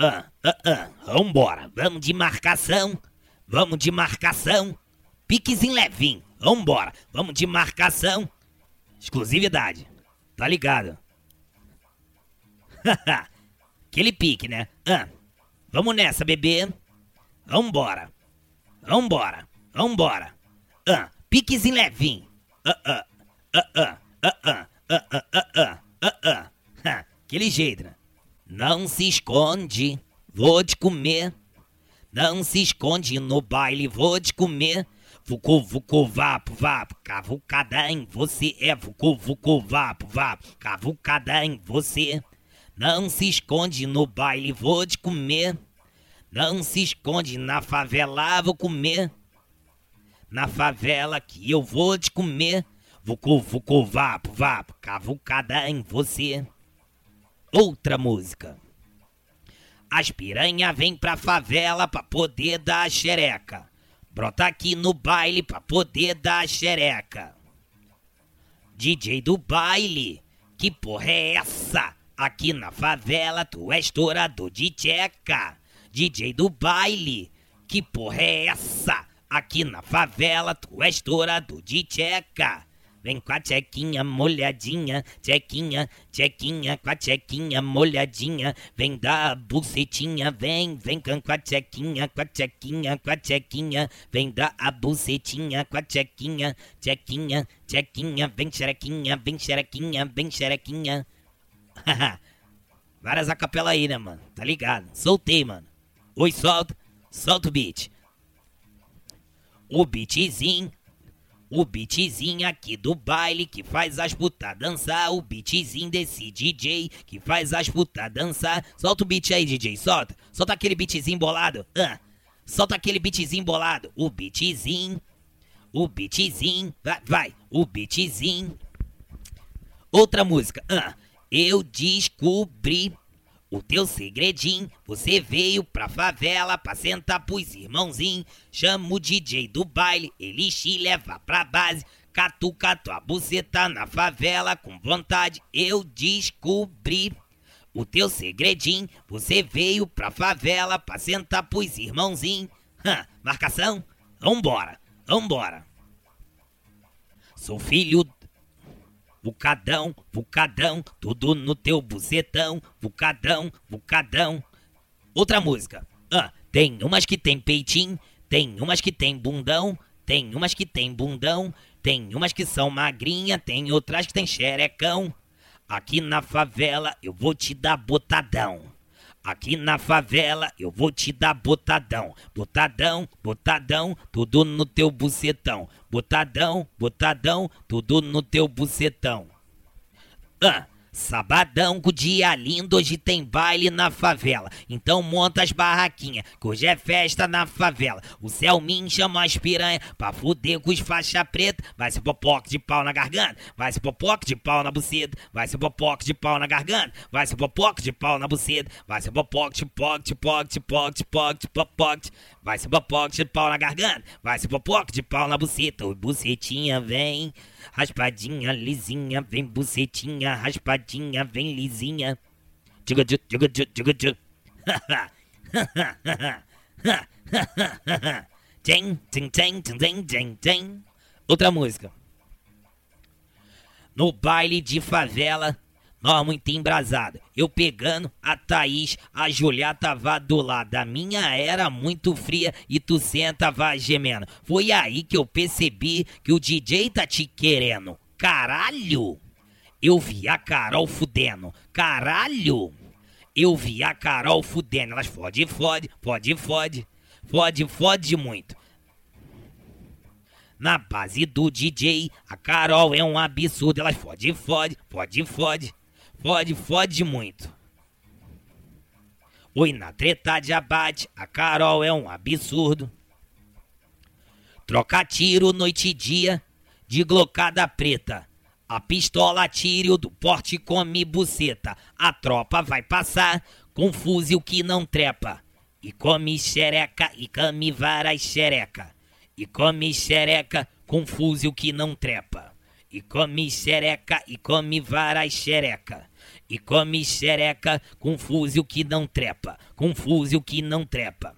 Ah, ah, ah, vambora, vamos de marcação, vamos de marcação, piquezinho levinho, vambora, vamos de marcação, exclusividade, tá ligado? Aquele pique, né? Ah, vamos nessa, bebê, vambora, vambora, vambora, ah, piquezinho levinho, ah, ah, ah, ah, ah, ah, ah, ah, ah, ah, ah, aquele jeito, né? Não se esconde, vou te comer. Não se esconde no baile, vou te comer. Vucu, vucu, vapo, vapo, cavucada em você. É vucu, vucu, vapo, vapo, cavucada em você. Não se esconde no baile, vou te comer. Não se esconde na favela, vou comer. Na favela que eu vou te comer. Vucu, vucu, vapo, vapo, cavucada em você outra música. As piranha vem pra favela pra poder dar xereca. Brota aqui no baile pra poder dar xereca. DJ do baile, que porra é essa? Aqui na favela tu és estourador de tcheca. DJ do baile, que porra é essa? Aqui na favela tu és estourador de tcheca. Vem com a tchequinha molhadinha, tchequinha, tchequinha, com a tchequinha molhadinha. Vem da bucetinha, vem, vem com a tchequinha, com a tchequinha, com a tchequinha. Vem da a bucetinha, com a tchequinha, tchequinha, tchequinha. Vem xerequinha, vem xerequinha, vem xerequinha. Várias acapela aí, né, mano? Tá ligado? Soltei, mano. Oi, solta, solta o beat. O beatzinho o beatzinho aqui do baile que faz as putas dançar. O beatzinho desse DJ que faz as putas dançar. Solta o beat aí, DJ, solta. Solta aquele beatzinho bolado. Solta aquele beatzinho bolado. O beatzinho. O beatzinho. Vai, vai. O beatzinho. Outra música. Eu descobri o teu segredinho, você veio pra favela pra sentar pros irmãozinhos. Chama o DJ do baile, ele te leva pra base. Catuca tua buceta na favela com vontade. Eu descobri o teu segredinho, você veio pra favela pra sentar pros irmãozinhos. Hã, marcação? Vambora, vambora. Sou filho Vucadão, vucadão, tudo no teu bucetão. Vucadão, vucadão. Outra música. Ah, tem umas que tem peitinho, tem umas que tem bundão, tem umas que tem bundão, tem umas que são magrinha, tem outras que tem xerecão. Aqui na favela eu vou te dar botadão. Aqui na favela eu vou te dar botadão, botadão, botadão, tudo no teu bucetão. Botadão, botadão, tudo no teu bucetão. Ah. Sabadão com dia lindo, hoje tem baile na favela. Então monta as barraquinhas, que hoje é festa na favela. O Selmin chama as piranha pra fuder com os faixa preta. Vai se popoque de pau na garganta, vai se popoque de pau na buceta, vai se popoque de pau na garganta, vai se popoque de pau na buceta, vai se popoque de poque, de poque, de poque, de poque, de popoque. Vai se popoque de pau na garganta, vai se popoque de pau na buceta. Bucetinha vem, raspadinha, lisinha, vem bucetinha, raspadinha, vem lisinha. Diga, diga, diga, diga, diga. Tem, tem, tem, tem, tem, tem. Outra música. No baile de favela, nós muito embrasado. Eu pegando a Thaís, a Julia tava do lado. A minha era muito fria e tu sentava gemendo. Foi aí que eu percebi que o DJ tá te querendo. Caralho! Eu vi a Carol fudendo. Caralho! Eu vi a Carol fudendo. Elas fode, fode, fode, fode. Fode, fode muito. Na base do DJ, a Carol é um absurdo. Elas fode, fode, fode, fode. Fode, fode muito. Oi, na treta de abate, a Carol é um absurdo. Troca tiro noite e dia, de glocada preta. A pistola tiro do porte come buceta. A tropa vai passar com fuzil que não trepa. E come xereca e come varas xereca. E come xereca com fuzil que não trepa. E come xereca e come varas xereca. E come xereca com fuzil que não trepa, com fuzil que não trepa.